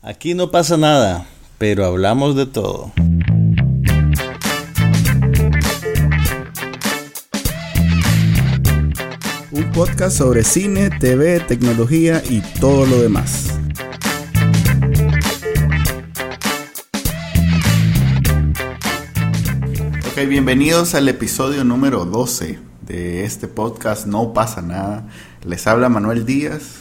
Aquí no pasa nada, pero hablamos de todo. Un podcast sobre cine, TV, tecnología y todo lo demás. Ok, bienvenidos al episodio número 12 de este podcast No pasa nada. Les habla Manuel Díaz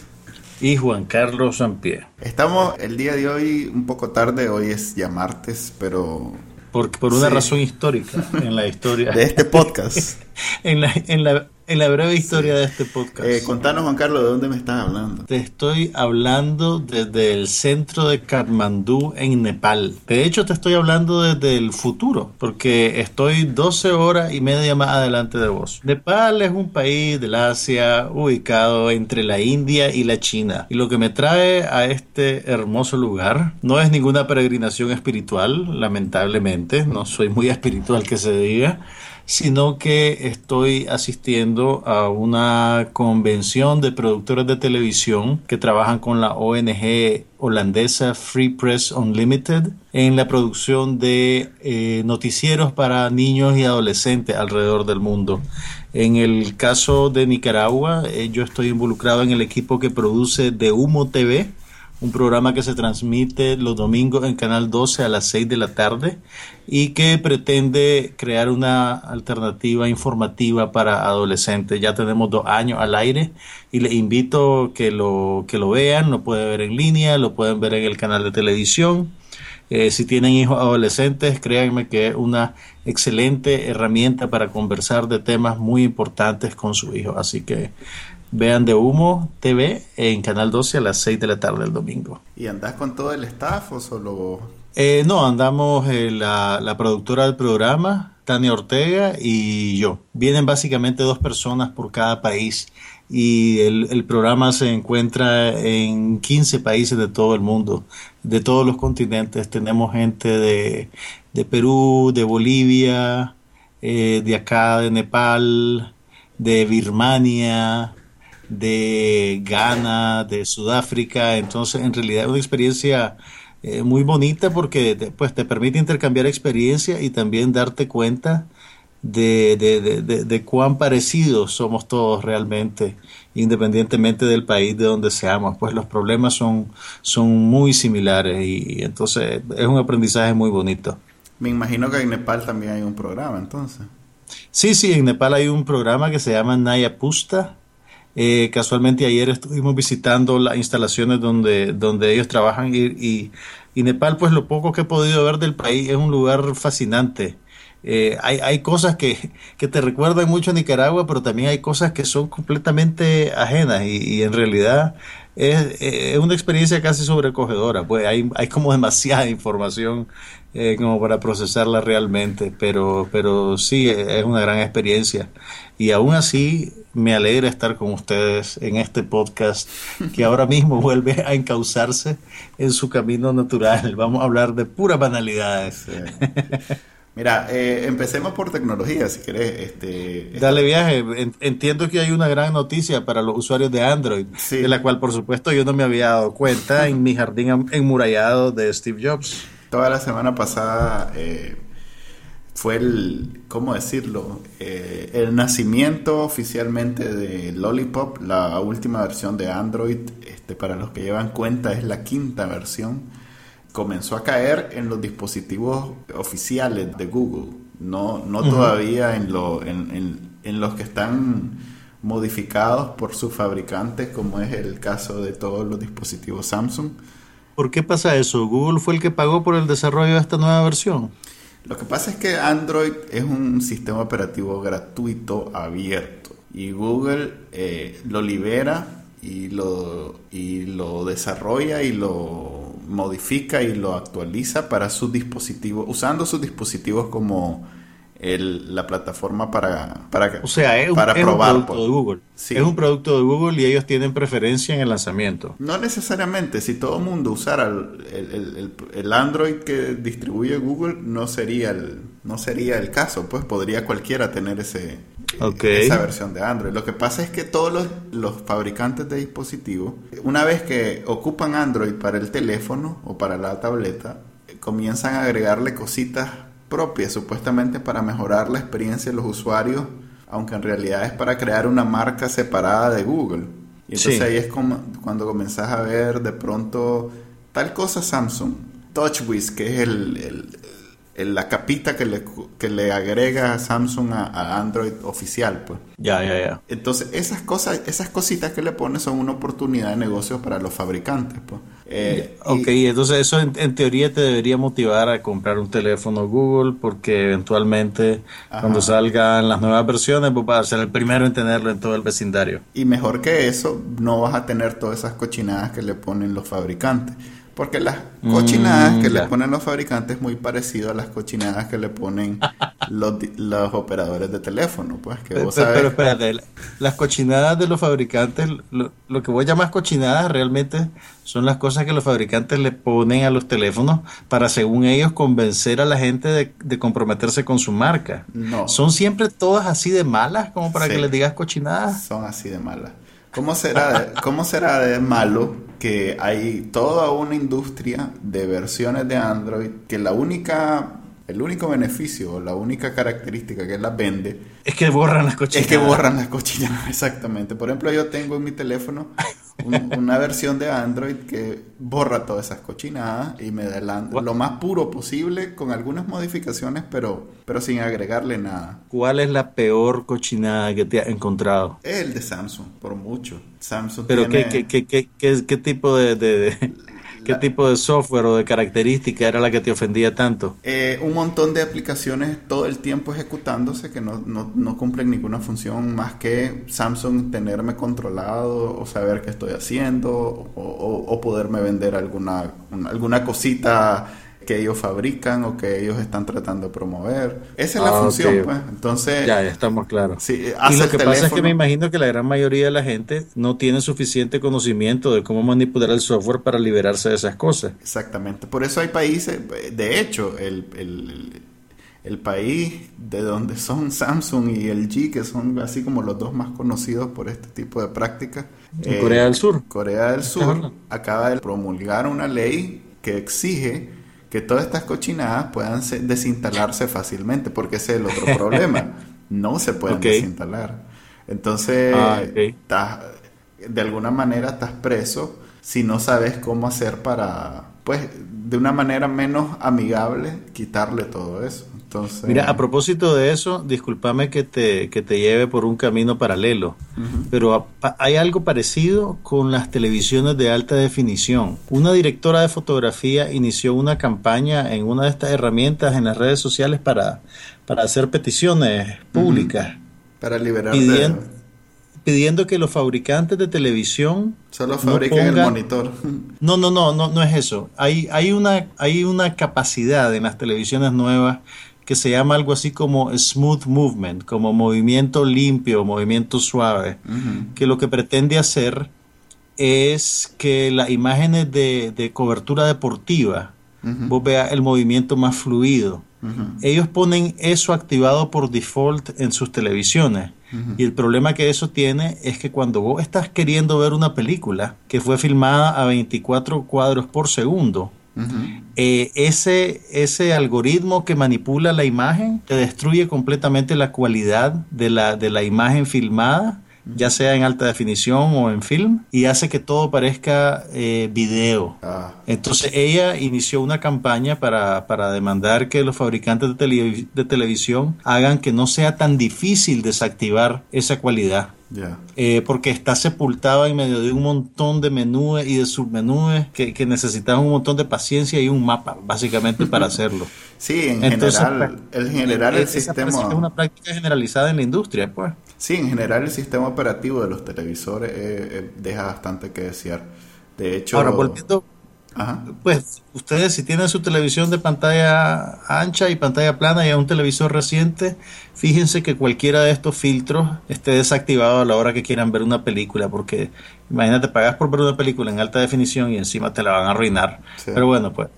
y Juan Carlos Sampier. Estamos el día de hoy un poco tarde, hoy es ya martes, pero... Por, por una razón histórica en la historia. de este podcast. en, la, en, la, en la breve historia de este podcast. Eh, contanos, Juan Carlos, ¿de dónde me estás hablando? Te estoy hablando desde el centro de Kathmandú, en Nepal. De hecho, te estoy hablando desde el futuro, porque estoy 12 horas y media más adelante de vos. Nepal es un país del Asia ubicado entre la India y la China. Y lo que me trae a este hermoso lugar no es ninguna peregrinación espiritual, lamentablemente. No soy muy espiritual que se diga sino que estoy asistiendo a una convención de productores de televisión que trabajan con la ONG holandesa Free Press Unlimited en la producción de eh, noticieros para niños y adolescentes alrededor del mundo. En el caso de Nicaragua, eh, yo estoy involucrado en el equipo que produce De Humo TV, un programa que se transmite los domingos en Canal 12 a las 6 de la tarde y que pretende crear una alternativa informativa para adolescentes. Ya tenemos dos años al aire y les invito que lo, que lo vean, lo pueden ver en línea, lo pueden ver en el canal de televisión. Eh, si tienen hijos adolescentes, créanme que es una excelente herramienta para conversar de temas muy importantes con su hijo. Así que Vean de Humo TV en Canal 12 a las 6 de la tarde el domingo. ¿Y andás con todo el staff o solo...? Eh, no, andamos eh, la, la, productora del programa, Tania Ortega y yo. Vienen básicamente dos personas por cada país y el, el, programa se encuentra en 15 países de todo el mundo, de todos los continentes. Tenemos gente de, de Perú, de Bolivia, eh, de acá, de Nepal, de Birmania, de Ghana, de Sudáfrica. Entonces, en realidad es una experiencia eh, muy bonita porque te, pues, te permite intercambiar experiencia y también darte cuenta de, de, de, de, cuán parecidos somos todos realmente, independientemente del país de donde seamos. Pues los problemas son, son muy similares y, y entonces es un aprendizaje muy bonito. Me imagino que en Nepal también hay un programa, entonces. Sí, sí, en Nepal hay un programa que se llama Naya Pusta, eh, casualmente ayer estuvimos visitando las instalaciones donde, donde ellos trabajan y, y, Nepal, pues lo poco que he podido ver del país es un lugar fascinante. Eh, hay, hay cosas que, que, te recuerdan mucho a Nicaragua, pero también hay cosas que son completamente ajenas y, y en realidad es, es, una experiencia casi sobrecogedora. Pues hay, hay como demasiada información eh, como para procesarla realmente, pero, pero sí, es una gran experiencia. Y aún así, me alegra estar con ustedes en este podcast que ahora mismo vuelve a encauzarse en su camino natural. Vamos a hablar de puras banalidades. Mira, eh, empecemos por tecnología, si querés. Este, Dale viaje. Entiendo que hay una gran noticia para los usuarios de Android, de la cual, por supuesto, yo no me había dado cuenta en mi jardín enmurallado de Steve Jobs. Toda la semana pasada eh, fue el, ¿cómo decirlo? Eh, el nacimiento oficialmente de Lollipop, la última versión de Android, este, para los que llevan cuenta es la quinta versión, comenzó a caer en los dispositivos oficiales de Google, no, no todavía en, lo, en, en, los que están modificados por sus fabricantes, como es el caso de todos los dispositivos Samsung. ¿Por qué pasa eso? ¿Google fue el que pagó por el desarrollo de esta nueva versión? Lo que pasa es que Android es un sistema operativo gratuito, abierto, y Google eh, lo libera y lo, y lo desarrolla y lo modifica y lo actualiza para sus dispositivos, usando sus dispositivos como la plataforma para, para, o sea, es un, probar. producto pues. de Google. Es un producto de Google y ellos tienen preferencia en el lanzamiento. No necesariamente. Si todo el mundo usara el, el, Android que distribuye Google, no sería el, no sería el caso. Pues podría cualquiera tener ese, esa versión de Android. Lo que pasa es que todos los, los fabricantes de dispositivos, una vez que ocupan Android para el teléfono o para la tableta, comienzan a agregarle cositas propia, supuestamente para mejorar la experiencia de los usuarios, aunque en realidad es para crear una marca separada de Google. Y entonces ahí es como cuando comenzás a ver de pronto tal cosa Samsung, TouchWiz, que es el, la capita que le, que le agrega Samsung a, Android oficial, pues. Ya, ya, ya. Entonces, esas cosas, esas cositas que le pone son una oportunidad de negocio para los fabricantes, pues. Eh, ok, entonces eso en, teoría te debería motivar a comprar un teléfono Google porque eventualmente cuando salgan las nuevas versiones vos vas a ser el primero en tenerlo en todo el vecindario. Y mejor que eso, no vas a tener todas esas cochinadas que le ponen los fabricantes. Porque las cochinadas mm, que le ponen los fabricantes es muy parecido a las cochinadas que le ponen los, los operadores de teléfono, pues que vos pero, pero, espérate, las cochinadas de los fabricantes, lo, lo, que vos llamas cochinadas realmente son las cosas que los fabricantes le ponen a los teléfonos para, según ellos, convencer a la gente de, comprometerse con su marca. No. ¿Son siempre todas así de malas como para que les digas cochinadas? Son así de malas. ¿Cómo será, ¿Cómo será de malo que hay toda una industria de versiones de Android que la única el único beneficio la única característica que las vende es que borran las cochinadas. Es que borran las cochinadas, exactamente. Por ejemplo, yo tengo en mi teléfono una versión de Android que borra todas esas cochinadas y me da lo más puro posible con algunas modificaciones, pero, pero sin agregarle nada. ¿Cuál es la peor cochinada que te has encontrado? El de Samsung, por mucho. Samsung ¿Pero qué, qué, qué, qué, tipo de, de, ¿Qué tipo de software o de característica era la que te ofendía tanto? Eh, un montón de aplicaciones todo el tiempo ejecutándose que no, no, no, cumplen ninguna función más que Samsung tenerme controlado o saber qué estoy haciendo o, o poderme vender alguna, alguna cosita que ellos fabrican o que ellos están tratando de promover. Esa es la ah, función, pues. Entonces. Ya, ya estamos claros. Sí, y lo que pasa es que me imagino que la gran mayoría de la gente no tiene suficiente conocimiento de cómo manipular el software para liberarse de esas cosas. Exactamente. Por eso hay países, de hecho, el, el, el país de donde son Samsung y LG, que son así como los dos más conocidos por este tipo de prácticas. Corea del Sur. Corea del Sur acaba de promulgar una ley que exige que todas estas cochinadas puedan desinstalarse fácilmente, porque ese es el otro problema. No se pueden desinstalar. Entonces, ah, de alguna manera estás preso si no sabes cómo hacer para, pues, de una manera menos amigable, quitarle todo eso. Mira, a propósito de eso, discúlpame que te, que te lleve por un camino paralelo, pero hay algo parecido con las televisiones de alta definición. Una directora de fotografía inició una campaña en una de estas herramientas en las redes sociales para, para hacer peticiones públicas. Para liberar pidiendo, pidiendo que los fabricantes de televisión solo fabriquen el monitor. No, no, no, no, no es eso. Hay, hay, una, hay una capacidad en las televisiones nuevas que se llama algo así como smooth movement, como movimiento limpio, movimiento suave, que lo que pretende hacer es que las imágenes de, cobertura deportiva, vos veas el movimiento más fluido. Ellos ponen eso activado por default en sus televisiones. Y el problema que eso tiene es que cuando vos estás queriendo ver una película que fue filmada a 24 cuadros por segundo, eh, ese, ese algoritmo que manipula la imagen te destruye completamente la cualidad de la, de la imagen filmada ya sea en alta definición o en film, y hace que todo parezca eh, video. Ah. Entonces ella inició una campaña para, para demandar que los fabricantes de, de, televisión hagan que no sea tan difícil desactivar esa cualidad. Eh, porque está sepultado en medio de un montón de menúes y de submenúes que, que un montón de paciencia y un mapa, básicamente, para hacerlo. Sí, en general, el, general el sistema... Es una práctica generalizada en la industria, pues. Sí, en general el sistema operativo de los televisores eh, eh, deja bastante que desear. De hecho... Ahora, volviendo, Pues ustedes si tienen su televisión de pantalla ancha y pantalla plana y un televisor reciente, fíjense que cualquiera de estos filtros esté desactivado a la hora que quieran ver una película, porque imagínate, pagas por ver una película en alta definición y encima te la van a arruinar. Pero bueno, pues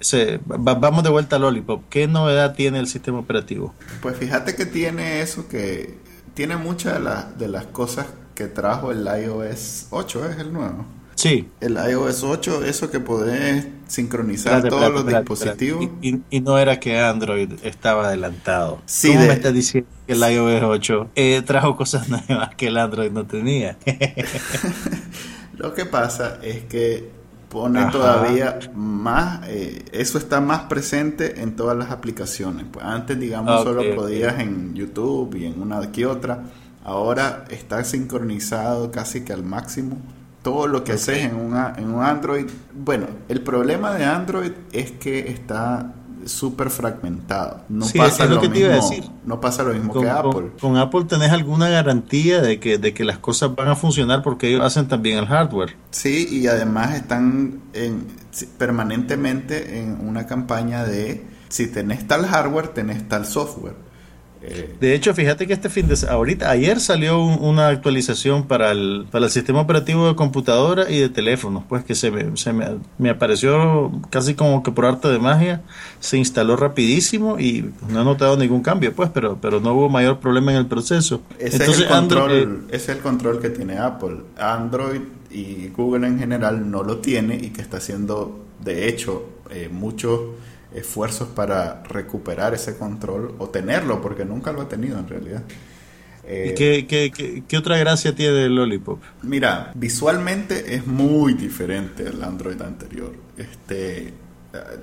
vamos de vuelta a Lollipop. ¿Qué novedad tiene el sistema operativo? Pues fíjate que tiene eso que tiene muchas de, de las cosas que trajo el iOS 8, es el nuevo. Sí. El iOS 8, eso que podés sincronizar todos los dispositivos. Y, no era que Android estaba adelantado. Sí, ¿Cómo me estás diciendo que el iOS 8 eh, trajo cosas nuevas que el Android no tenía? Lo que pasa es que pone todavía más, eh, eso está más presente en todas las aplicaciones. Pues antes, digamos, solo podías en YouTube y en una que otra. Ahora está sincronizado casi que al máximo todo lo que haces en, una, en un Android. Bueno, el problema de Android es que está súper fragmentado. No pasa lo, mismo, decir. No pasa lo mismo que Apple. Con, Apple tenés alguna garantía de que, de que las cosas van a funcionar porque ellos hacen también el hardware. Sí, y además están en, permanentemente en una campaña de si tenés tal hardware, tenés tal software. Eh, de hecho, fíjate que este fin de ahorita, ayer salió una actualización para el, para el sistema operativo de computadora y de teléfonos, pues que se, me, se me, apareció casi como que por arte de magia, se instaló rapidísimo y no he notado ningún cambio, pues, pero, pero no hubo mayor problema en el proceso. Ese, Entonces, es, el control, eh, es el control que tiene Apple. Android y Google en general no lo tiene y que está haciendo, de hecho, eh, muchos esfuerzos para recuperar ese control o tenerlo, porque nunca lo ha tenido en realidad. ¿Y qué, qué, qué, otra gracia tiene el Lollipop? Mira, visualmente es muy diferente al Android anterior. Este,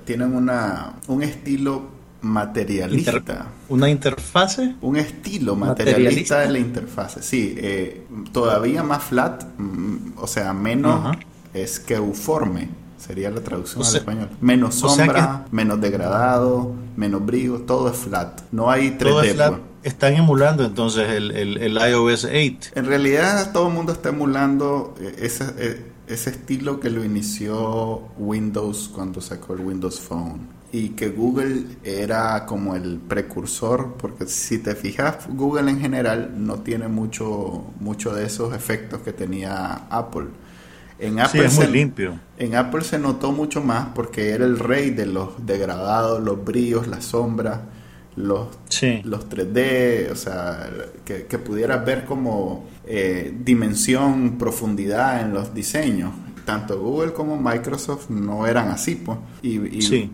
tienen una, un estilo materialista. ¿Una interfase? Un estilo materialista, de la interfase, sí. Eh, todavía más flat, mm, o sea, menos es que euforme sería la traducción al español. Menos sombra, menos degradado, menos brillo, todo es flat. No hay 3D. Pues. Están emulando entonces el, el, iOS 8. En realidad todo el mundo está emulando eh, ese, eh, ese estilo que lo inició Windows cuando sacó el Windows Phone y que Google era como el precursor, porque si te fijas, Google en general no tiene mucho, mucho de esos efectos que tenía Apple. En Apple es muy limpio. En Apple se notó mucho más porque era el rey de los degradados, los brillos, las sombras, los, los 3D, o sea, que, pudieras ver como eh, dimensión, profundidad en los diseños. Tanto Google como Microsoft no eran así, pues. Y,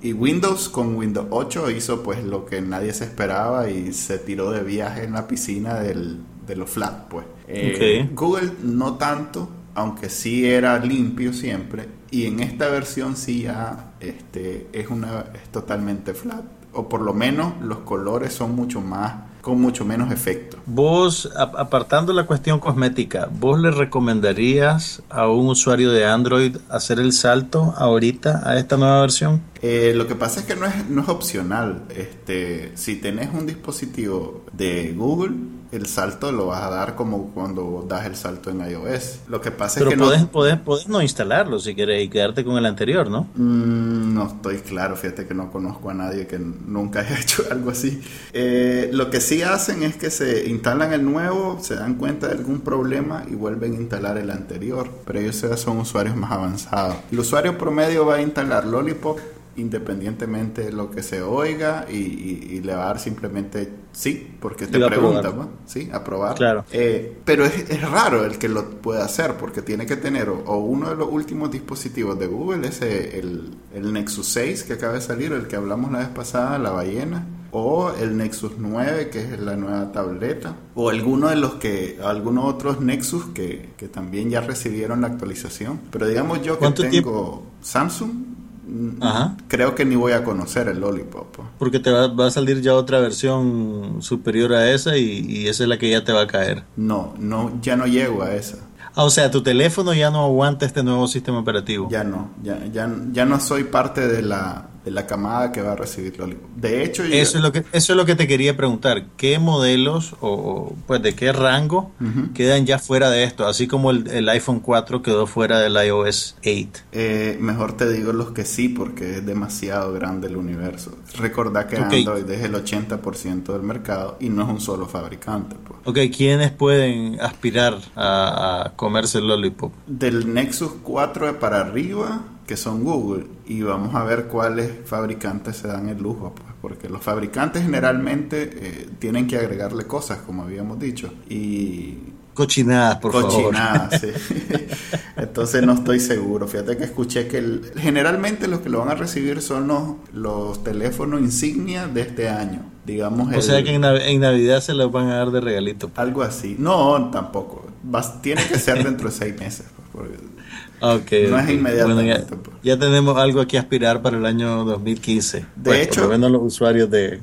y, Windows con Windows 8 hizo pues lo que nadie se esperaba y se tiró de viaje en la piscina del, de los flat, pues. Eh, Google no tanto, aunque sí era limpio siempre, y en esta versión sí ya este, es, una, es totalmente flat, o por lo menos los colores son mucho más con mucho menos efecto. Vos, apartando la cuestión cosmética, ¿vos le recomendarías a un usuario de Android hacer el salto ahorita a esta nueva versión? Eh, lo que pasa es que no es, no es opcional. Este, si tenés un dispositivo de Google, el salto lo vas a dar como cuando das el salto en iOS. Lo que pasa es que podés, no... Podés, no instalarlo si querés y quedarte con el anterior, ¿no? Mm, no estoy claro, fíjate que no conozco a nadie que nunca haya hecho algo así. Eh, lo que sí hacen es que se instalan el nuevo, se dan cuenta de algún problema y vuelven a instalar el anterior, pero ellos son usuarios más avanzados. El usuario promedio va a instalar Lollipop independientemente de lo que se oiga y, le va a dar simplemente sí, porque te pregunta, ¿no? sí, aprobar. Claro. Eh, pero es, es, raro el que lo pueda hacer porque tiene que tener o, uno de los últimos dispositivos de Google, ese el, el Nexus 6 que acaba de salir, el que hablamos la vez pasada, la ballena, o el Nexus 9 que es la nueva tableta, o alguno de los que, algunos otros Nexus que, que también ya recibieron la actualización. Pero digamos yo que tengo Samsung, creo que ni voy a conocer el Lollipop. Porque te va, a salir ya otra versión superior a esa y, esa es la que ya te va a caer. No, no, ya no llego a esa. Ah, o sea, tu teléfono ya no aguanta este nuevo sistema operativo. Ya no, ya, ya, ya no soy parte de la de la camada que va a recibir Lollipop. De hecho, eso, es lo que, eso es lo que te quería preguntar. ¿Qué modelos o pues de qué rango quedan ya fuera de esto? Así como el, iPhone 4 quedó fuera del iOS 8. Eh, mejor te digo los que sí, porque es demasiado grande el universo. Recordá que Android es el 80% del mercado y no es un solo fabricante. Pues. Ok, ¿quiénes pueden aspirar a, a comerse el Lollipop? Del Nexus 4 para arriba que son Google y vamos a ver cuáles fabricantes se dan el lujo, pues, porque los fabricantes generalmente eh, tienen que agregarle cosas, como habíamos dicho, y... Cochinadas, por Cochinadas, sí. Entonces no estoy seguro. Fíjate que escuché que generalmente los que lo van a recibir son los, los teléfonos insignia de este año. Digamos o sea que en, Navidad se los van a dar de regalito. Pues. Algo así. No, tampoco. tiene que ser dentro de seis meses. Pues, Okay, no es inmediatamente. Pues. ya, tenemos algo aquí aspirar para el año 2015. De pues, hecho, por lo los usuarios de,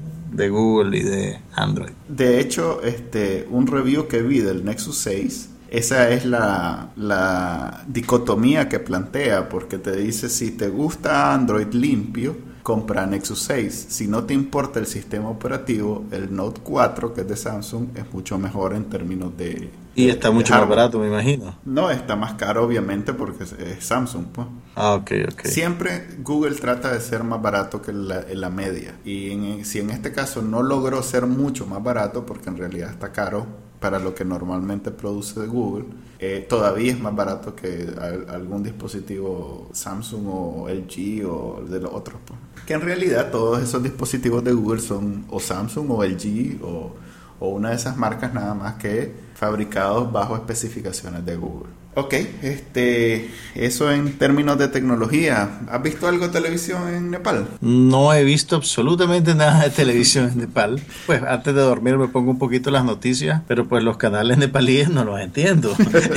Google y de Android. De hecho, este, un review que vi del Nexus 6, esa es la, la dicotomía que plantea, porque te dice si te gusta Android limpio, compra Nexus 6. Si no te importa el sistema operativo, el Note 4, que es de Samsung, es mucho mejor en términos de... Y está mucho más barato, me imagino. No, está más caro, obviamente, porque es, Samsung. Pues. Ah, ok, ok. Siempre Google trata de ser más barato que la, la media. Y si en este caso no logró ser mucho más barato, porque en realidad está caro para lo que normalmente produce Google, eh, todavía es más barato que algún dispositivo Samsung o LG o de los otros. Pues. Que en realidad todos esos dispositivos de Google son o Samsung o LG o, o una de esas marcas nada más que fabricados bajo especificaciones de Google. Ok, este, eso en términos de tecnología. ¿Has visto algo de televisión en Nepal? No he visto absolutamente nada de televisión en Nepal. Pues antes de dormir me pongo un poquito las noticias, pero pues los canales nepalíes no los entiendo.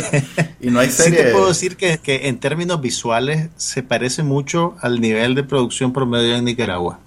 y no hay serie. Sí te puedo decir que, que, en términos visuales se parece mucho al nivel de producción promedio en Nicaragua.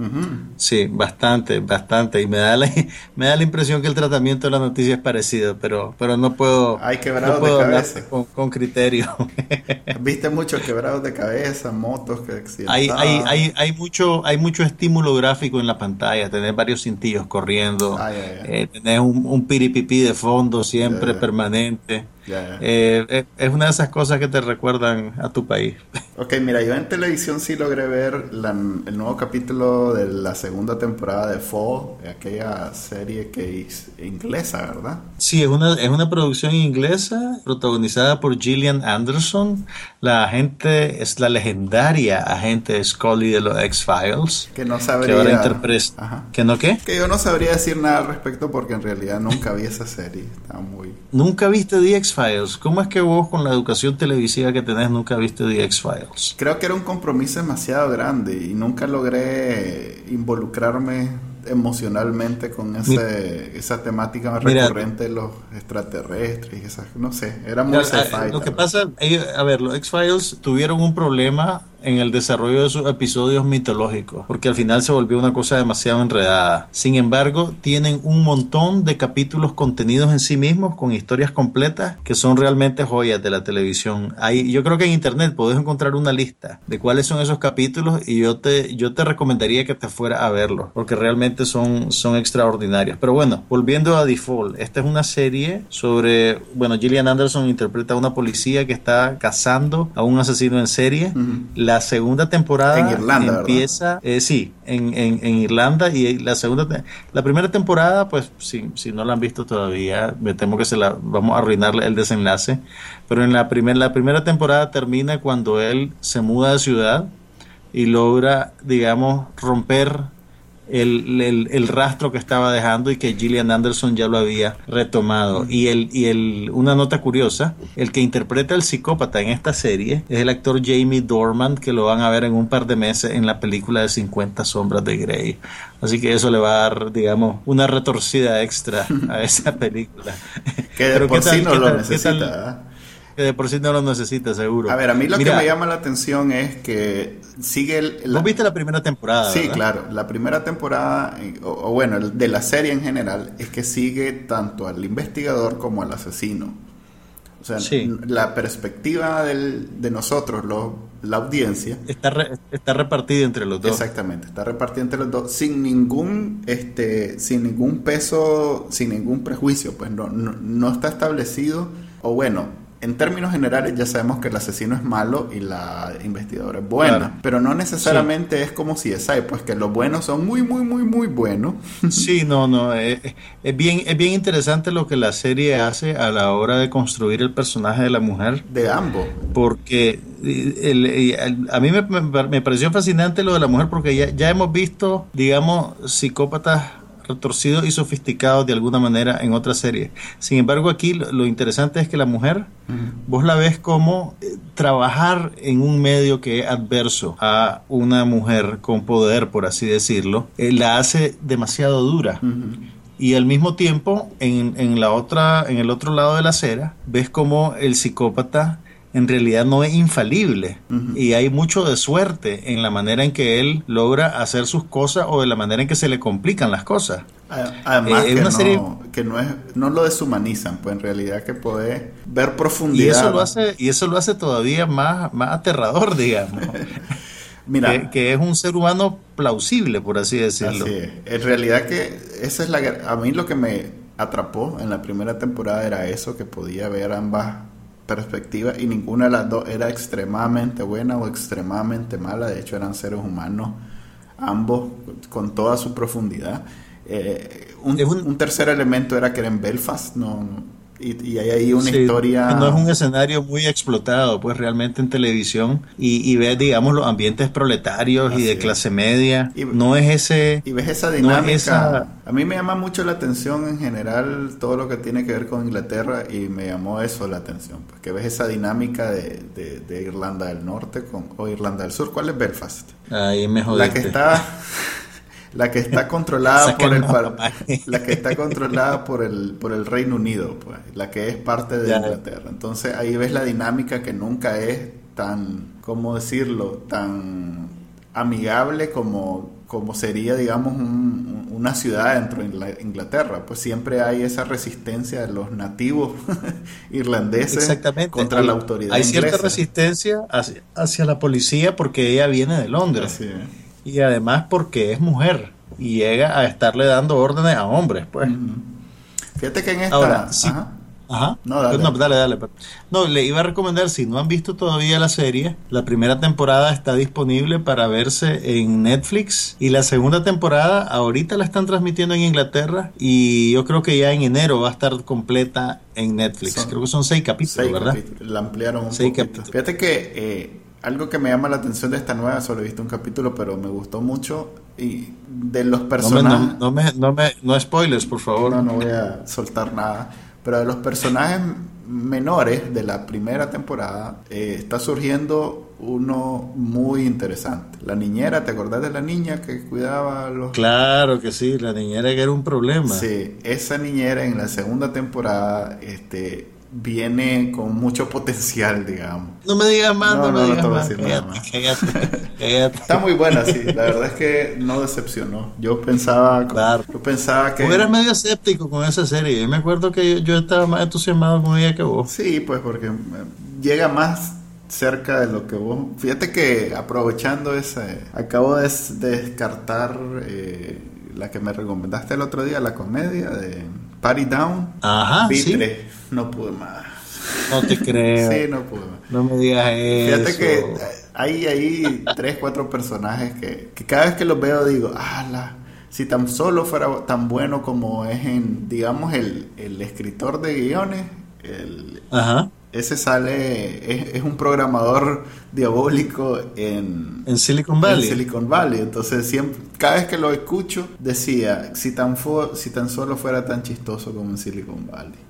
Sí, bastante, bastante. Y me da la, me da la impresión que el tratamiento de la noticia es parecido, pero, pero no puedo. Hay no puedo de cabeza. con criterio. Viste muchos quebrados de cabeza, motos que hay, hay, hay, hay, mucho, hay mucho estímulo gráfico en la pantalla, tener varios cintillos corriendo, eh, tener un, un piripipi de fondo siempre permanente. Eh, eh, es una de esas cosas que te recuerdan a tu país. Ok, mira, yo en televisión sí logré ver el nuevo capítulo de la segunda temporada de Fall, aquella serie que es inglesa, ¿verdad? Sí, es una, es una producción inglesa protagonizada por Gillian Anderson. La agente es la legendaria agente Scully de los X-Files. Que no sabría... Que ahora interpreta... ¿Que no qué? Que yo no sabría decir nada al respecto porque en realidad nunca vi esa serie. Estaba muy... ¿Nunca viste The X-Files? ¿Cómo es que vos con la educación televisiva que tenés nunca viste The X-Files? Creo que era un compromiso demasiado grande y nunca logré involucrarme emocionalmente con ese, esa temática más recurrente de los extraterrestres y esas, no sé, era muy Lo que pasa, a ver, los X-Files tuvieron un problema en el desarrollo de sus episodios mitológicos, porque al final se volvió una cosa demasiado enredada. Sin embargo, tienen un montón de capítulos contenidos en sí mismos con historias completas que son realmente joyas de la televisión. Hay, yo creo que en internet podés encontrar una lista de cuáles son esos capítulos y yo te, yo te recomendaría que te fuera a verlos, porque realmente son, son extraordinarios. Pero bueno, volviendo a Default, esta es una serie sobre, bueno, Gillian Anderson interpreta a una policía que está cazando a un asesino en serie. La segunda temporada en Irlanda, empieza, eh, sí, en, en, Irlanda y la segunda, la primera temporada, pues si, si no la han visto todavía, me temo que se la vamos a arruinarle el desenlace, pero en la, primer, la primera temporada termina cuando él se muda de ciudad y logra, digamos, romper el, el, rastro que estaba dejando y que Gillian Anderson ya lo había retomado. Y, el, y el, una nota curiosa, el que interpreta al psicópata en esta serie es el actor Jamie Dorman, que lo van a ver en un par de meses en la película de 50 sombras de Grey. Así que eso le va a dar, digamos, una retorcida extra a esa película. que de por sí no lo necesita que de por sí no lo necesita, seguro. A ver, a mí lo que me llama la atención es que sigue el... ¿Vos viste la primera temporada? Sí, claro. La primera temporada, eh, o, bueno, de la serie en general, es que sigue tanto al investigador como al asesino. O sea, la perspectiva del, de nosotros, la audiencia... Está, está repartida entre los dos. Exactamente, está repartida entre los dos sin ningún, este, sin ningún peso, sin ningún prejuicio. Pues no, no está establecido, o bueno, en términos generales ya sabemos que el asesino es malo y la investigadora es buena, pero no necesariamente es como si es pues que los buenos son muy, muy, muy, muy buenos. Sí, no, no, es, eh, es, bien, es bien interesante lo que la serie hace a la hora de construir el personaje de la mujer. De ambos. Porque a mí me, me, pareció fascinante lo de la mujer porque ya, ya hemos visto, digamos, psicópatas retorcidos y sofisticados de alguna manera en otra serie. Sin embargo, aquí lo, interesante es que la mujer, vos la ves como eh, trabajar en un medio que es adverso a una mujer con poder, por así decirlo, eh, la hace demasiado dura. Y al mismo tiempo, en, en, la otra, en el otro lado de la acera, ves como el psicópata en realidad no es infalible y hay mucho de suerte en la manera en que él logra hacer sus cosas o de la manera en que se le complican las cosas. Además eh, que, no, serie... que no, es, no lo deshumanizan, pues en realidad que puede ver profundidad. Y eso lo hace, y eso lo hace todavía más, más aterrador, digamos. Mira, que, es un ser humano plausible, por así decirlo. Así es. En realidad que esa es la a mí lo que me atrapó en la primera temporada era eso que podía ver ambas perspectiva y ninguna de las dos era extremadamente buena o extremadamente mala, de hecho eran seres humanos ambos con toda su profundidad. Eh, un, un, tercer elemento era que era en Belfast, no, y, hay ahí una historia... No es un escenario muy explotado, pues realmente en televisión, y, y ves, digamos, los ambientes proletarios y de clase media, no es ese... Y ves esa dinámica... A mí me llama mucho la atención en general todo lo que tiene que ver con Inglaterra, y me llamó eso la atención, pues que ves esa dinámica de, de, Irlanda del Norte con, o Irlanda del Sur. ¿Cuál es Belfast? Ahí me La que está... la que está controlada por el, la que está controlada por el por el Reino Unido pues la que es parte de Inglaterra. Entonces ahí ves la dinámica que nunca es tan cómo decirlo tan amigable como como sería digamos una ciudad dentro de Inglaterra. Pues siempre hay esa resistencia de los nativos irlandeses contra la autoridad hay cierta resistencia hacia, hacia, la policía porque ella viene de Londres. Así y además porque es mujer y llega a estarle dando órdenes a hombres, pues. Fíjate que en esta... Ahora, Ajá. No, dale. No, dale, dale. No, le iba a recomendar, si no han visto todavía la serie, la primera temporada está disponible para verse en Netflix y la segunda temporada ahorita la están transmitiendo en Inglaterra y yo creo que ya en enero va a estar completa en Netflix. creo que son seis capítulos, ¿verdad? La ampliaron un seis Capítulos. Fíjate que eh, algo que me llama la atención de esta nueva, solo he visto un capítulo, pero me gustó mucho. Y de los personajes. No, me, no, me, no, spoilers, por favor. No, no voy a soltar nada. Pero de los personajes menores de la primera temporada, eh, está surgiendo uno muy interesante. La niñera, ¿te acordás de la niña que cuidaba a los... Claro que sí, la niñera que era un problema. Sí, esa niñera en la segunda temporada, este viene con mucho potencial, digamos. No me digas más, no, no, me digas más. Está muy buena, sí. La verdad es que no decepcionó. Yo pensaba, claro. yo pensaba que... Vos eras medio escéptico con esa serie. Yo me acuerdo que yo, estaba más entusiasmado con ella que vos. Sí, pues porque llega más cerca de lo que vos... Fíjate que aprovechando ese... Acabo de, descartar eh, la que me recomendaste el otro día, la comedia de Party Down. Ajá, sí. No pude más. No te creo. sí, no pude más. No me digas eso. Fíjate que hay ahí tres, cuatro personajes que, cada vez que los veo digo, ah, si tan solo fuera tan bueno como es en, digamos, el, el escritor de guiones, el, Ajá ese sale, es, un programador diabólico en, en Silicon Valley. En Silicon Valley. Entonces, siempre, cada vez que lo escucho, decía, si tan, si tan solo fuera tan chistoso como en Silicon Valley.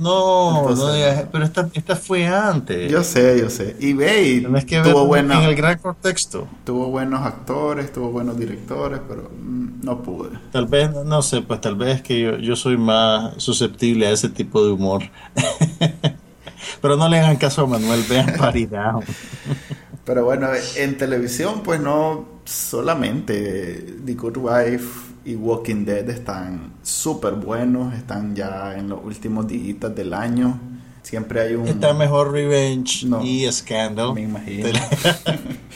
No, no pero esta, esta fue antes. Yo sé, yo sé. Y ve, tuvo buenos, en el gran contexto. Tuvo buenos actores, tuvo buenos directores, pero mm, no pude. Tal vez, no sé, pues tal vez que yo, yo soy más susceptible a ese tipo de humor. Pero no le hagan caso a Manuel, vean paridad. Pero bueno, en televisión, pues no solamente The Good Wife y Walking Dead están súper buenos, están ya en los últimos días del año. Siempre hay un... Está mejor Revenge y Scandal. Me imagino.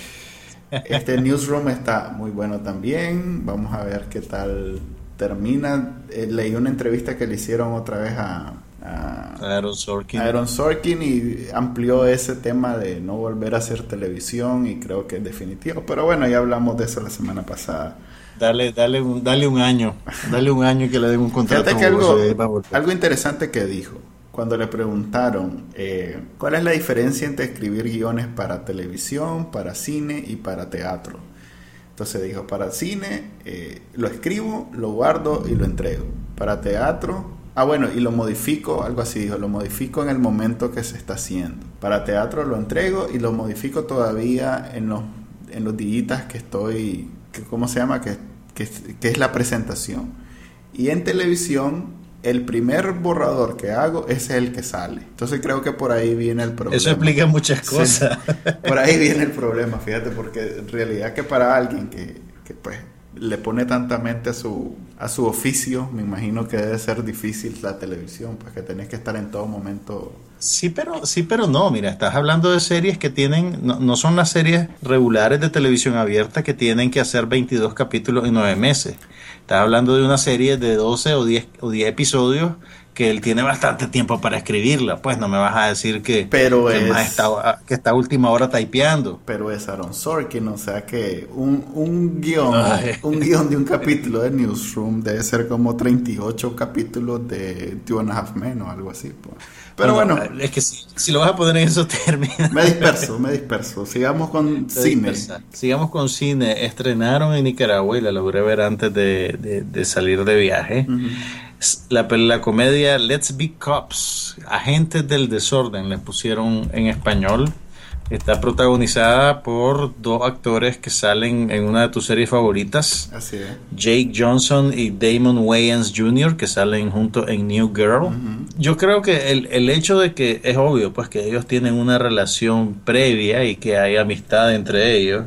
este Newsroom está muy bueno también. Vamos a ver qué tal termina. Eh, leí una entrevista que le hicieron otra vez a, Aaron Sorkin. Aaron Sorkin y amplió ese tema de no volver a hacer televisión y creo que es definitivo. Pero bueno, ya hablamos de eso la semana pasada. Dale, dale, un, dale un año, dale un año que le den un contrato. algo, algo interesante que dijo cuando le preguntaron eh, cuál es la diferencia entre escribir guiones para televisión, para cine y para teatro. Entonces dijo, para cine eh, lo escribo, lo guardo y lo entrego. Para teatro, ah bueno, y lo modifico, algo así dijo, lo modifico en el momento que se está haciendo. Para teatro lo entrego y lo modifico todavía en los, en los días que estoy, que, ¿cómo se llama? Que, que, que es la presentación. Y en televisión el primer borrador que hago es el que sale. Entonces creo que por ahí viene el problema. Eso explica muchas cosas. por ahí viene el problema, fíjate, porque en realidad que para alguien que, que pues le pone tanta mente a su, a su oficio, me imagino que debe ser difícil la televisión, pues que tenés que estar en todo momento. Sí, pero, sí, pero no, mira, estás hablando de series que tienen, no, no son las series regulares de televisión abierta que tienen que hacer 22 capítulos en 9 meses. Estás hablando de una serie de 12 o 10, o 10 episodios que él tiene bastante tiempo para escribirla, pues no me vas a decir que, pero que, está, que está última hora typeando. Pero es Aaron Sorkin, o sea que un, un guion, un guion de un capítulo de Newsroom debe ser como 38 capítulos de Two and a Half Men o algo así. Pues. Pero bueno, Es que si, lo vas a poner en esos términos. Me disperso, me disperso. Sigamos con cine. Sigamos con cine. Estrenaron en Nicaragua y la logré ver antes de, de, salir de viaje la, la comedia Let's Be Cops, Agentes del Desorden, le pusieron en español. Está protagonizada por dos actores que salen en una de tus series favoritas. Así es. Jake Johnson y Damon Wayans Jr., que salen juntos en New Girl. Yo creo que el, el, hecho de que es obvio, pues que ellos tienen una relación previa y que hay amistad entre ellos,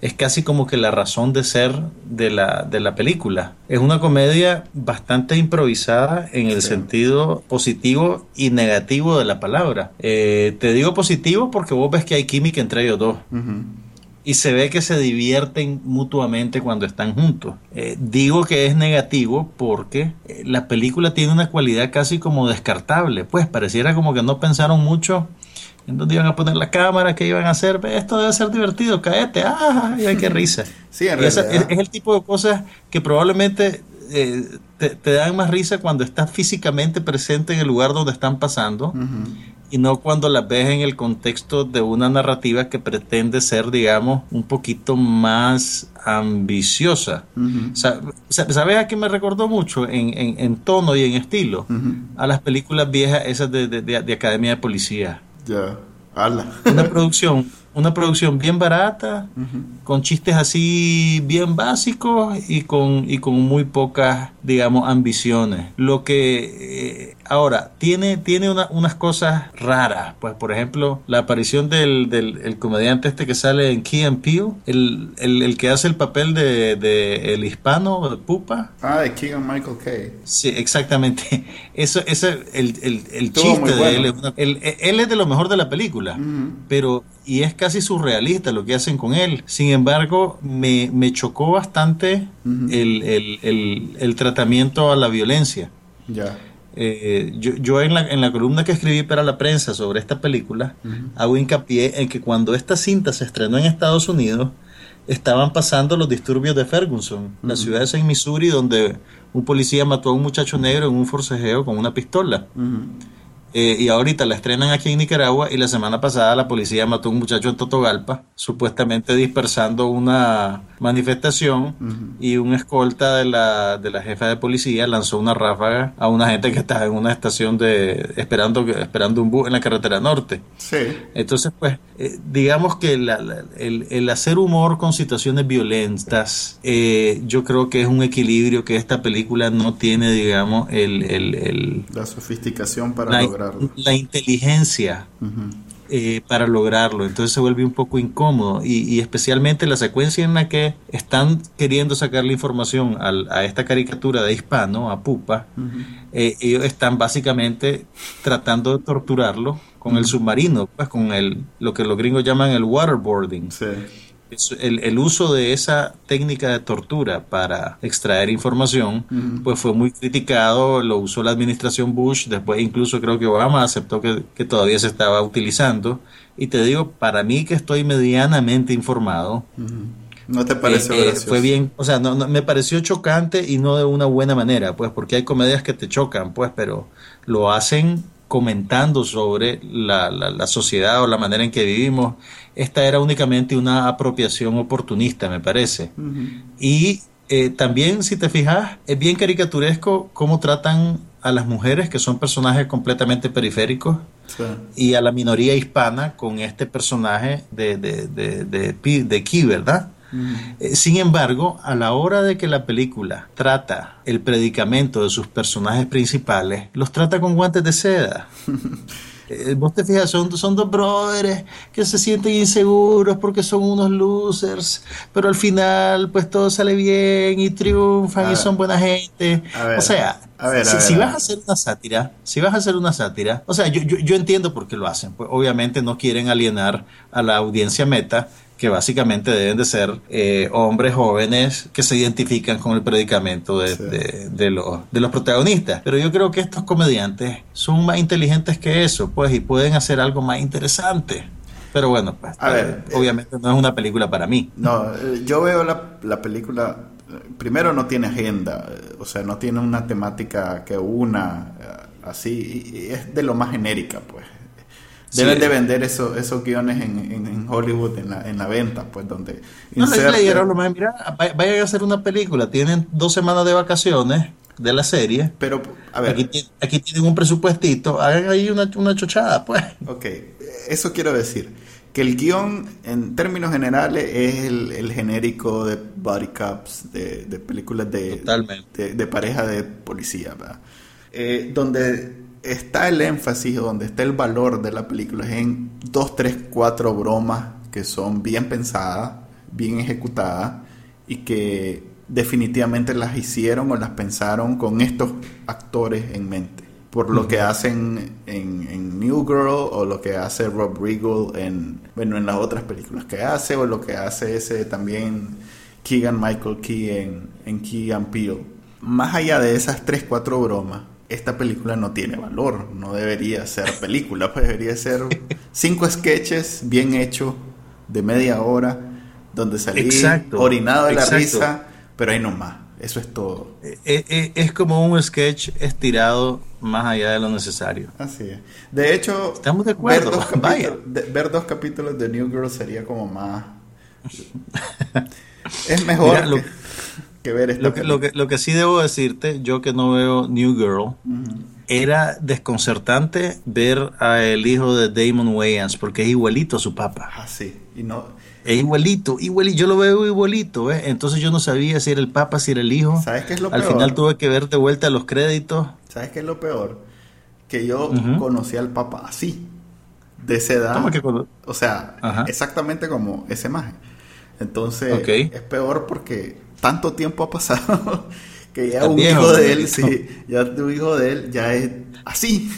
es casi como que la razón de ser de la, de la película. Es una comedia bastante improvisada en el sentido positivo y negativo de la palabra. Eh, te digo positivo porque vos ves que hay química entre ellos dos. Y se ve que se divierten mutuamente cuando están juntos. Eh, digo que es negativo porque eh, la película tiene una cualidad casi como descartable. Pues pareciera como que no pensaron mucho en dónde iban a poner la cámara, qué iban a hacer, esto debe ser divertido, caete, ah, y qué risa. Sí, es, el tipo de cosas que probablemente eh, te, dan más risa cuando estás físicamente presente en el lugar donde están pasando y no cuando las ves en el contexto de una narrativa que pretende ser, digamos, un poquito más ambiciosa. ¿Sabes a qué me recordó mucho en, tono y en estilo? A las películas viejas esas de, de Academia de Policía. Ya, Una producción una producción bien barata, con chistes así bien básicos y con, y con muy pocas, digamos, ambiciones. Lo que eh, ahora tiene, tiene unas cosas raras. Pues, por ejemplo, la aparición del, del comediante este que sale en Key and Peele, el, el, que hace el papel de, de el hispano, de Pupa. Ah, de Keegan Michael Kay. Sí, exactamente. Eso, ese, el, el, el chiste de él. él es de lo mejor de la película, pero y es casi surrealista lo que hacen con él. Sin embargo, me, chocó bastante el, tratamiento a la violencia. Ya. Eh, yo, yo en, la, en la columna que escribí para la prensa sobre esta película, hago hincapié en que cuando esta cinta se estrenó en Estados Unidos, estaban pasando los disturbios de Ferguson, la ciudad de en Missouri, donde un policía mató a un muchacho negro en un forcejeo con una pistola. Eh, y ahorita la estrenan aquí en Nicaragua y la semana pasada la policía mató a un muchacho en Totogalpa, supuestamente dispersando una manifestación y un escolta de la, de la jefa de policía lanzó una ráfaga a una gente que estaba en una estación de esperando, esperando un bus en la carretera norte. Sí. Entonces, pues, eh, digamos que el, el, hacer humor con situaciones violentas, eh, yo creo que es un equilibrio que esta película no tiene, digamos, el... la sofisticación para lograr la inteligencia eh, para lograrlo. Entonces se vuelve un poco incómodo. Y, especialmente la secuencia en la que están queriendo sacar la información a esta caricatura de hispano, a Pupa, eh, ellos están básicamente tratando de torturarlo con el submarino, pues con el, lo que los gringos llaman el waterboarding. Sí el, el, uso de esa técnica de tortura para extraer información, pues fue muy criticado, lo usó la administración Bush, después incluso creo que Obama aceptó que, todavía se estaba utilizando. Y te digo, para mí que estoy medianamente informado, ¿No te pareció eh, eh, Fue bien, o sea, no, me pareció chocante y no de una buena manera, pues, porque hay comedias que te chocan, pues, pero lo hacen comentando sobre la, la, sociedad o la manera en que vivimos. Esta era únicamente una apropiación oportunista, me parece. Y eh, también, si te fijas, es bien caricaturesco cómo tratan a las mujeres, que son personajes completamente periféricos, y a la minoría hispana con este personaje de, de, de, de, de Key, ¿verdad? Eh, sin embargo, a la hora de que la película trata el predicamento de sus personajes principales, los trata con guantes de seda. Eh, vos te fijas, son, son dos brothers que se sienten inseguros porque son unos losers, pero al final pues todo sale bien y triunfan y son buena gente. o sea, si, vas a hacer una sátira, si vas a hacer una sátira, o sea, yo, yo, yo entiendo por qué lo hacen, pues obviamente no quieren alienar a la audiencia meta, que básicamente deben de ser eh, hombres jóvenes que se identifican con el predicamento de, de, los, de los protagonistas. Pero yo creo que estos comediantes son más inteligentes que eso, pues, y pueden hacer algo más interesante. Pero bueno, pues, A ver, eh, obviamente no es una película para mí. No, eh, yo veo la, la película, primero no tiene agenda, o sea, no tiene una temática que una así, y es de lo más genérica, pues Deben de vender eso, esos guiones en, Hollywood, en la, en la venta, pues donde... No, le dijeron, mira, vayan a hacer una película, tienen dos semanas de vacaciones de la serie. Pero, a ver... Aquí, tienen un presupuestito, hagan ahí una, una chochada, pues. Ok, eso quiero decir. Que el guion, en términos generales, es el, genérico de body cups, de, de películas de, de, pareja de policía, ¿verdad? Eh, donde está el énfasis, donde está el valor de la película, es en dos, tres, cuatro bromas que son bien pensadas, bien ejecutadas y que definitivamente las hicieron o las pensaron con estos actores en mente. Por lo que hacen en, New Girl o lo que hace Rob Riggle en, bueno, en las otras películas que hace o lo que hace ese también Keegan Michael Key en, en Key and Peele. Más allá de esas tres, cuatro bromas, esta película no tiene valor, no debería ser película, pues debería ser cinco sketches bien hechos de media hora, donde salí orinado de la risa, pero ahí nomás, eso es todo. Eh, eh, eh, es como un sketch estirado más allá de lo necesario. Así es. De hecho, estamos de acuerdo. Ver dos, capítulos, de, ver dos capítulos de New Girl sería como más... es mejor ver lo, que, lo, que, lo que sí debo decirte, yo que no veo New Girl, era desconcertante ver a el hijo de Damon Wayans, porque es igualito a su papá. Ah, sí, y no... Es igualito, igualito, yo lo veo igualito, ¿eh? entonces yo no sabía si era el papá, si era el hijo. ¿Sabes qué es lo Al final tuve que ver de vuelta los créditos. ¿Sabes qué es lo peor? Que yo conocí al papá así, de esa edad. Que o sea, exactamente como esa imagen. Entonces, es peor porque tanto tiempo ha pasado que ya un hijo de él, sí, ya tu hijo de él ya es así.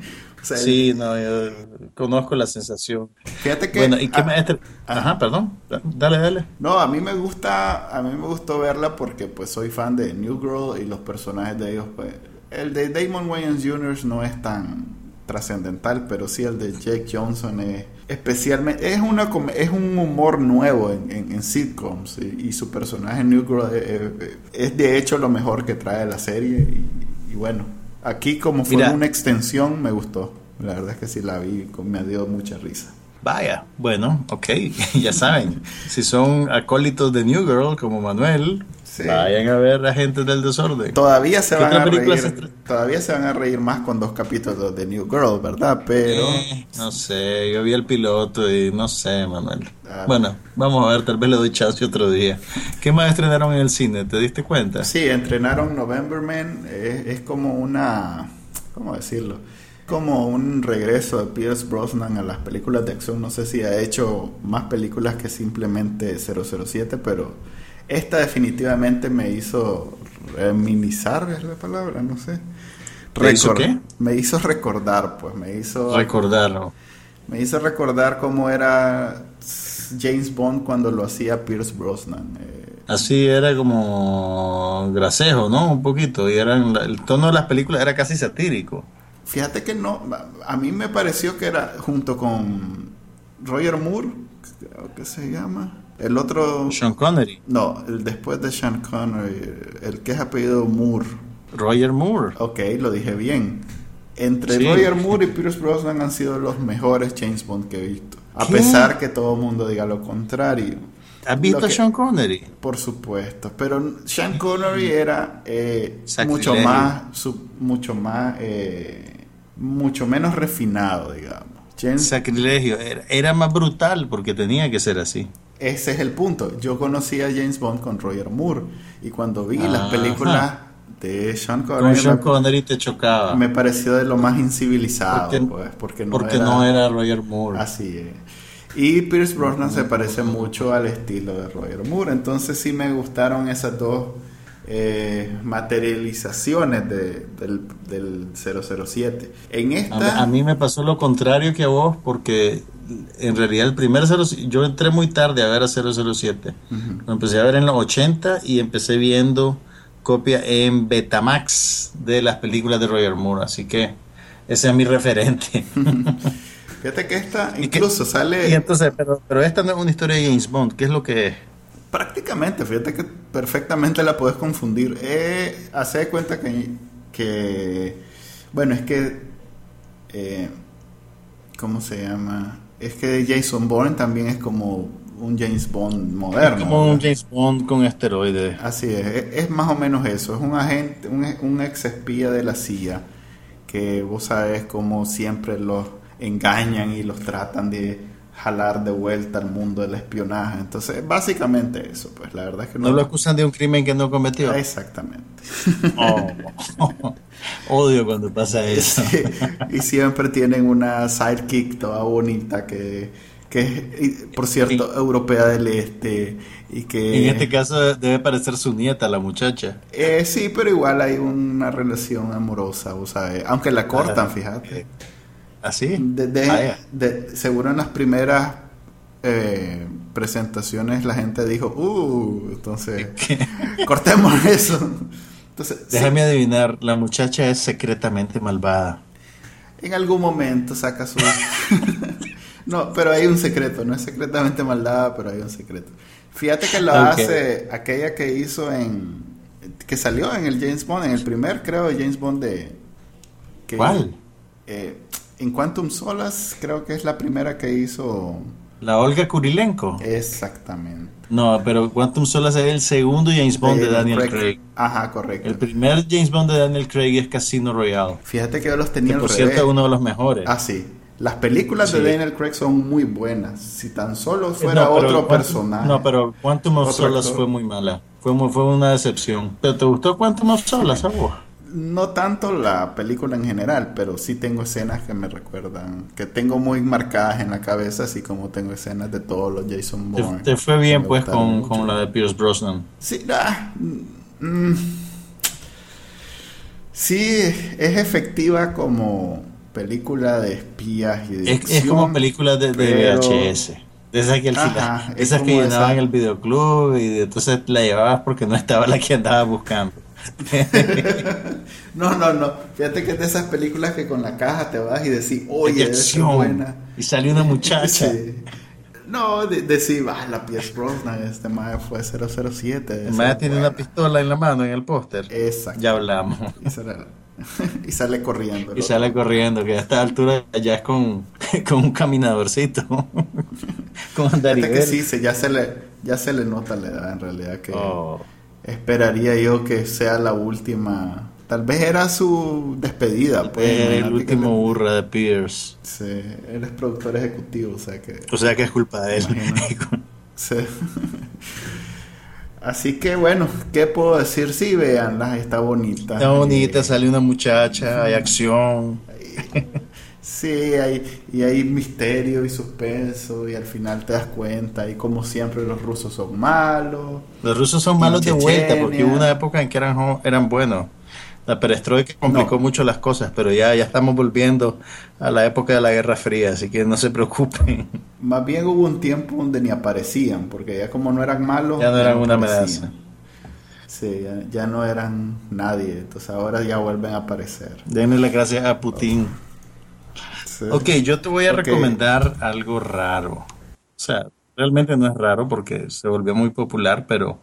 sí, no, yo conozco la sensación. Fíjate que... Bueno, ¿y qué ah, ah. Ajá, perdón, dale, dale. No, a mí me gusta, a mí me gustó verla porque pues soy fan de New Girl y los personajes de ellos, pues... El de Damon Wayans Jr. no es tan trascendental, pero sí el de Jake Johnson es especialmente es una es un humor nuevo en, en, sitcoms y, su personaje New Girl es, de hecho lo mejor que trae la serie y, bueno aquí como fue una extensión me gustó. La verdad es que sí la vi me dio mucha risa. Vaya, bueno, ok, ya saben, si son acólitos de New Girl como Manuel, Vayan a ver a gente del desorden. Todavía se van a reír. Todavía se van a reír más con dos capítulos de New Girl, ¿verdad? Pero eh, no sé, yo vi el piloto y no sé, Manuel. Ah. bueno, vamos a ver, tal vez le doy chance otro día. ¿Qué más estrenaron en el cine? ¿Te diste cuenta? Sí, entrenaron November Man. Es, es como una, ¿cómo decirlo? como un regreso de Pierce Brosnan a las películas de acción. No sé si ha hecho más películas que simplemente 007, pero esta definitivamente me hizo reminisar, es la palabra, no sé. ¿Me hizo qué? Me hizo recordar, pues, me hizo... Recordarlo. Me hizo recordar cómo era James Bond cuando lo hacía Pierce Brosnan. Eh, Así era como grasejo, ¿no? Un poquito. Y eran, el tono de las películas era casi satírico. Fíjate que no, a mí me pareció que era junto con Roger Moore, creo que se llama. El otro... Sean Connery. No, el después de Sean Connery, el que es apellido Moore. Roger Moore. Ok, lo dije bien. Entre Roger Moore y Pierce Brosnan han sido los mejores James Bond que he visto. A pesar que todo el mundo diga lo contrario. ¿Has visto a Sean Connery? Por supuesto, pero Sean Connery era eh, mucho más, mucho más, eh, mucho menos refinado, digamos. Sacrilegio, era, más brutal porque tenía que ser así. Ese es el punto. Yo conocí a James Bond con Roger Moore y cuando vi las películas de Sean Connery, Sean Connery te chocaba. Me pareció de lo más incivilizado, porque, pues, porque, no, porque era, no era Roger Moore. Así es. Y Pierce Brosnan se parece mucho al estilo de Roger Moore. Entonces sí me gustaron esas dos eh, materializaciones de, del, 007. En esta... A, mí me pasó lo contrario que a vos porque en realidad el primer 007, yo entré muy tarde a ver a 007. Lo empecé a ver en los 80 y empecé viendo copia en Betamax de las películas de Roger Moore. Así que ese es mi referente. Fíjate que esta incluso sale. Y entonces, pero, pero esta no es una historia de James Bond, ¿qué es lo que es? Prácticamente, fíjate que perfectamente la puedes confundir. Eh, hace de cuenta que, que. Bueno, es que. Eh, ¿Cómo se llama? Es que Jason Bourne también es como un James Bond moderno. Es como un James Bond con esteroides. Así es, es, más o menos eso. Es un agente, un, un ex espía de la CIA que vos sabes como siempre los engañan y los tratan de jalar de vuelta al mundo del espionaje. Entonces, básicamente eso, pues la verdad es que no... lo acusan de un crimen que no cometió. Exactamente. Oh, odio cuando pasa eso. y siempre tienen una sidekick toda bonita que, que por cierto, europea del este. Y que, en este caso debe parecer su nieta, la muchacha. Eh, sí, pero igual hay una relación amorosa, o sea, aunque la cortan, fíjate. ¿Así? ¿Ah, de, seguro en las primeras eh, presentaciones la gente dijo, uh, entonces, cortemos eso. Entonces, Déjame adivinar, la muchacha es secretamente malvada. En algún momento saca su... no, pero hay un secreto, no es secretamente malvada, pero hay un secreto. Fíjate que lo hace aquella que hizo en... que salió en el James Bond, en el primer, creo, James Bond de... ¿Cuál? Eh, en Quantum Solas creo que es la primera que hizo... La Olga Kurilenko. Exactamente. No, pero Quantum Solas es el segundo James Bond de, Daniel Craig. Ajá, correcto. El primer James Bond de Daniel Craig es Casino Royale. Fíjate que yo los tenía que por cierto es uno de los mejores. Ah, sí. Las películas de Daniel Craig son muy buenas. Si tan solo fuera otro personaje. No, pero Quantum of Solas fue muy mala. Fue, muy, fue una decepción. ¿Pero te gustó Quantum of Solas a vos? No tanto la película en general, pero sí tengo escenas que me recuerdan, que tengo muy marcadas en la cabeza, así como tengo escenas de todos los Jason Bourne. Te, fue bien pues con, la de Pierce Brosnan. Sí, ah, mm, sí, es efectiva como película de espías y de es, es como película de, VHS. De esas que, esas que llenaban el videoclub y entonces la llevabas porque no estaba la que andaba buscando. no, no, no. Fíjate que es de esas películas que con la caja te vas y decís, oye, es buena. Y salió una muchacha. No, decir, ah, la Pierce Brosnan, este mae fue 007. El tiene una pistola en la mano en el póster. Exacto. Ya hablamos. Y sale, corriendo. Y sale corriendo, que a esta altura ya es con, con un caminadorcito. con que sí, ya se, le, ya se le nota la edad en realidad que... Oh esperaría yo que sea la última. Tal vez era su despedida. Pues, el último burra de Pierce. Sí, él es productor ejecutivo, o sea que. O sea que es culpa de él. sí. Así que bueno, ¿qué puedo decir? Sí, veanla, está bonita. Está bonita, sale una muchacha, hay acción. Sí, hay, y hay misterio y suspenso y al final te das cuenta y como siempre los rusos son malos. Los rusos son malos de vuelta porque hubo una época en que eran, eran buenos. La perestroika complicó mucho las cosas, pero ya, ya estamos volviendo a la época de la Guerra Fría, así que no se preocupen. Más bien hubo un tiempo donde ni aparecían, porque ya como no eran malos... Ya no eran una amenaza. Sí, ya, no eran nadie, entonces ahora ya vuelven a aparecer. Denle las gracias a Putin. Ok, yo te voy a recomendar algo raro. O sea, realmente no es raro porque se volvió muy popular, pero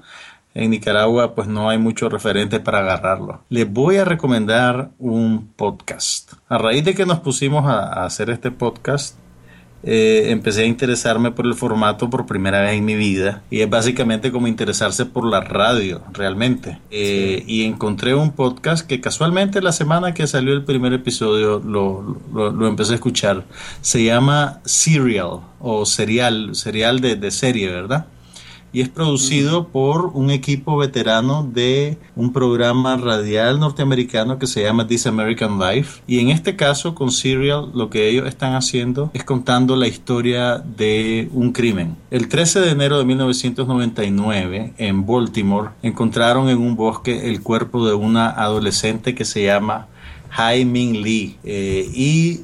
en Nicaragua pues no hay mucho referente para agarrarlo. Les voy a recomendar un podcast. A raíz de que nos pusimos a, hacer este podcast, eh, empecé a interesarme por el formato por primera vez en mi vida y es básicamente como interesarse por la radio realmente. Eh, y encontré un podcast que casualmente la semana que salió el primer episodio lo, lo, empecé a escuchar. Se llama Serial o Serial, serial de, de serie verdad y es producido por un equipo veterano de un programa radial norteamericano que se llama This American Life. Y en este caso, con Serial, lo que ellos están haciendo es contando la historia de un crimen. El 13 de enero de 1999, en Baltimore, encontraron en un bosque el cuerpo de una adolescente que se llama Hai-Ming Lee. Eh, y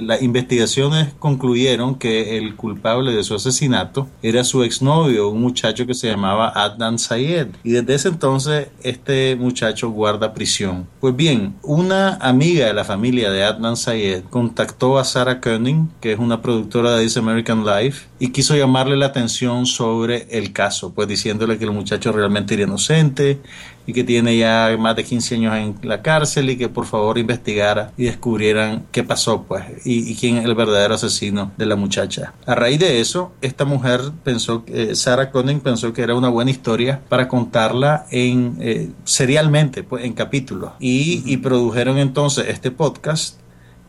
las investigaciones concluyeron que el culpable de su asesinato era su exnovio, un muchacho que se llamaba Adnan Sayed. Y desde ese entonces este muchacho guarda prisión. Pues bien, una amiga de la familia de Adnan Sayed contactó a Sarah Koenig, que es una productora de This American Life, y quiso llamarle la atención sobre el caso, pues diciéndole que el muchacho realmente era inocente y que tiene ya más de 15 años en la cárcel y que por favor investigara y descubrieran qué pasó pues y, quién es el verdadero asesino de la muchacha. A raíz de eso, esta mujer pensó, eh, Sarah Conning pensó que era una buena historia para contarla en eh, serialmente, pues en capítulos y, y produjeron entonces este podcast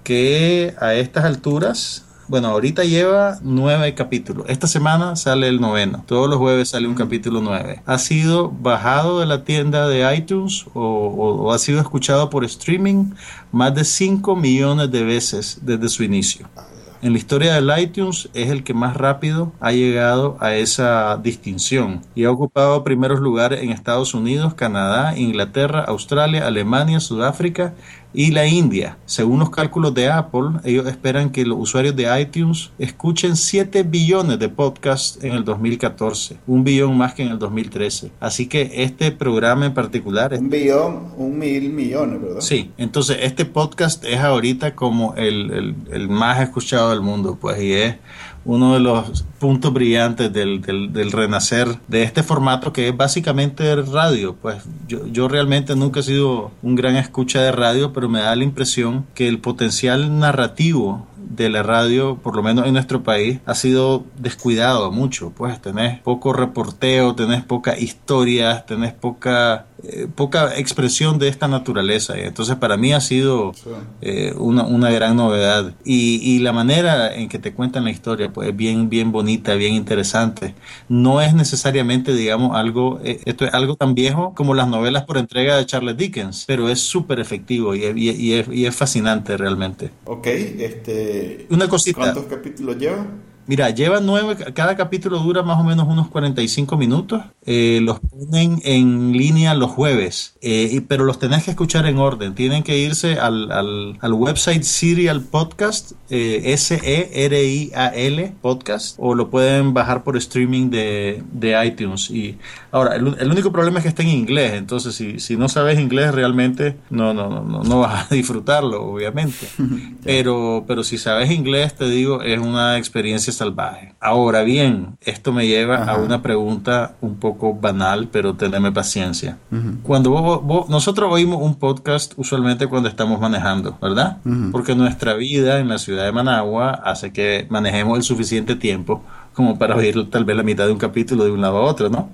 que a estas alturas bueno, ahorita lleva nueve capítulos. Esta semana sale el noveno. Todos los jueves sale un capítulo nueve. Ha sido bajado de la tienda de iTunes o, ha sido escuchado por streaming más de 5 millones de veces desde su inicio. En la historia del iTunes es el que más rápido ha llegado a esa distinción y ha ocupado primeros lugares en Estados Unidos, Canadá, Inglaterra, Australia, Alemania, Sudáfrica y la India. Según los cálculos de Apple, ellos esperan que los usuarios de iTunes escuchen 7 billones de podcasts en el 2014, un billón más que en el 2013. Así que este programa en particular... Un billón, un mil millones, ¿verdad? Sí, entonces este podcast es ahorita como el, el, el más escuchado del mundo, pues, y es uno de los puntos brillantes del, del, renacer de este formato que es básicamente radio. Pues yo, yo realmente nunca he sido un gran escucha de radio, pero me da la impresión que el potencial narrativo de la radio, por lo menos en nuestro país, ha sido descuidado mucho. Pues tenés poco reporteo, tenés poca historia, tenés poca eh, poca expresión de esta naturaleza. Entonces para mí ha sido eh, una, una, gran novedad. Y, y, la manera en que te cuentan la historia, pues es bien, bien bonita, bien interesante. No es necesariamente, digamos, algo, eh, esto es algo tan viejo como las novelas por entrega de Charles Dickens, pero es súper efectivo y, es, y es fascinante realmente. Ok, este... Una cosita. ¿Cuántos capítulos lleva? Mira, lleva nueve, cada capítulo dura más o menos unos 45 minutos. Eh, los ponen en línea los jueves, eh, pero los tenés que escuchar en orden. Tienen que irse al, al, al website Serial Podcast, eh, S-E-R-I-A-L Podcast, o lo pueden bajar por streaming de, de iTunes. Y ahora, el, el, único problema es que está en inglés, entonces si, si no sabes inglés realmente no, no, no, no, no vas a disfrutarlo, obviamente. pero, pero si sabes inglés, te digo, es una experiencia salvaje. Ahora bien, esto me lleva a una pregunta un poco banal, pero teneme paciencia. Cuando vos, nosotros oímos un podcast usualmente cuando estamos manejando, ¿verdad? Porque nuestra vida en la ciudad de Managua hace que manejemos el suficiente tiempo como para oír tal vez la mitad de un capítulo de un lado a otro, ¿no?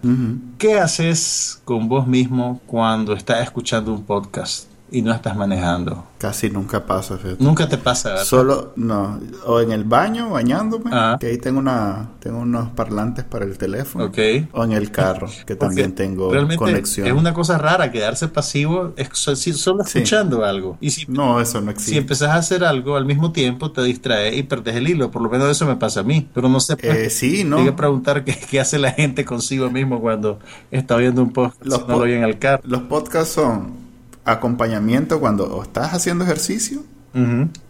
¿Qué haces con vos mismo cuando estás escuchando un podcast? Y no estás manejando. Casi nunca pasa, fíjate. Nunca te pasa, ¿verdad? Solo, no, o en el baño bañándome, Ah. que ahí tengo una, tengo unos parlantes para el teléfono. Ok. O en el carro, que también Porque tengo realmente conexión. Es una cosa rara quedarse pasivo es si- solo Sí. escuchando algo. Y si, No, eso no si existe. empezás a hacer algo al mismo tiempo, te distraes y perdes el hilo. Por lo menos eso me pasa a mí. Pero no sé. pues, Eh, sí, no. Hay que preguntar qué, qué hace la gente consigo mismo cuando está viendo un Los si no lo po- oye en el carro. Los podcasts son acompañamiento cuando o estás haciendo ejercicio,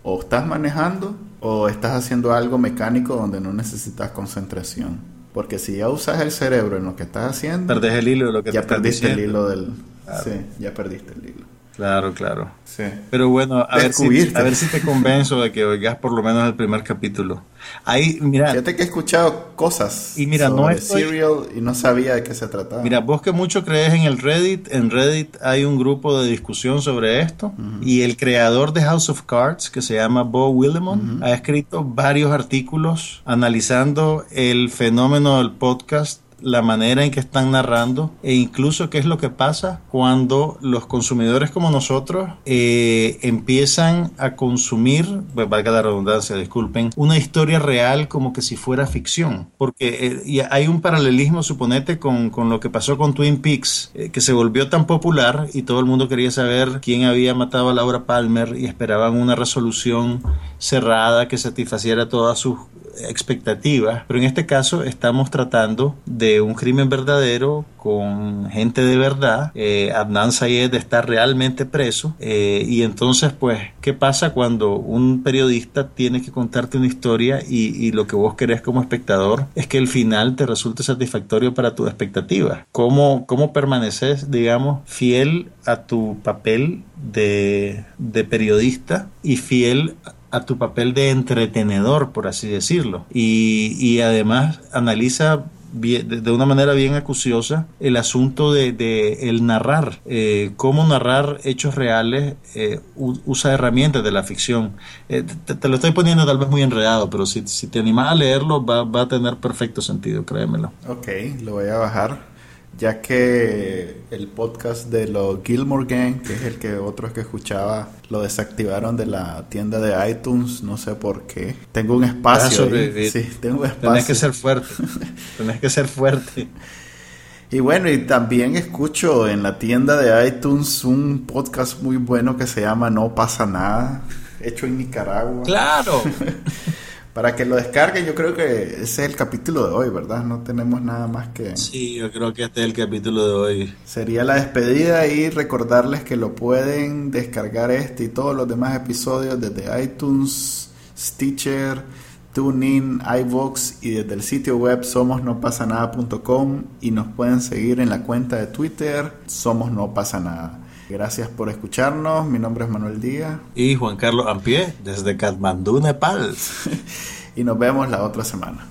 o estás manejando, o estás haciendo algo mecánico donde no necesitas concentración. Porque si ya usas el cerebro en lo que estás haciendo, Perdés el hilo de lo que te ya están perdiste el hilo del... Sí, ya perdiste el hilo. Claro, claro. Sí. Pero bueno, a ver, si, Descubierto. a ver si te convenzo de que oigas por lo menos el primer capítulo. Ahí, mira, Fíjate que he escuchado cosas Y mira, no sobre estoy- Serial y no sabía de qué se trataba. Mira, vos que mucho crees en el Reddit, en Reddit hay un grupo de discusión sobre esto y el creador de House of Cards, que se llama Bo Willimon, ha escrito varios artículos analizando el fenómeno del podcast la manera en que están narrando e incluso qué es lo que pasa cuando los consumidores como nosotros eh, empiezan a consumir, pues, valga la redundancia, disculpen, una historia real como que si fuera ficción. Porque eh, y hay un paralelismo, suponete, con, con lo que pasó con Twin Peaks, eh, que se volvió tan popular y todo el mundo quería saber quién había matado a Laura Palmer y esperaban una resolución cerrada que satisfaciera todas sus expectativas, pero en este caso estamos tratando de un crimen verdadero con gente de verdad. Eh, Adnan Sayed está realmente preso eh, y entonces pues, ¿qué pasa cuando un periodista tiene que contarte una historia y, y lo que vos querés como espectador es que el final te resulte satisfactorio para tus expectativas? ¿Cómo, cómo permaneces, digamos, fiel a tu papel de, de periodista y fiel a tu papel de entretenedor, por así decirlo. Y, y además analiza de una manera bien acuciosa el asunto de, el narrar, eh, cómo narrar hechos reales eh, usa herramientas de la ficción. Eh, te, te lo estoy poniendo tal vez muy enredado, pero si, si te animas a leerlo va, va a tener perfecto sentido, créemelo. Ok, lo voy a bajar. Ya que el podcast de los Gilmore Gang, que es el que otros que escuchaba, lo desactivaron de la tienda de iTunes, no sé por qué. Tengo un espacio. ahí. sobrevivir. Sí, tengo un espacio. Tenés que ser fuerte, tenés que ser fuerte. Y bueno, y también escucho en la tienda de iTunes un podcast muy bueno que se llama No pasa nada, hecho en Nicaragua. Claro. Para que lo descarguen, yo creo que ese es el capítulo de hoy, ¿verdad? No tenemos nada más que... Sí, yo creo que este es el capítulo de hoy. Sería la despedida y recordarles que lo pueden descargar este y todos los demás episodios desde iTunes, Stitcher, TuneIn, iVoox y desde el sitio web somosnopasanada.com y nos pueden seguir en la cuenta de Twitter Somos No Pasa Nada. Gracias por escucharnos, mi nombre es Manuel Díaz Y Juan Carlos Ampié, desde Katmandú, Nepal. y nos vemos la otra semana.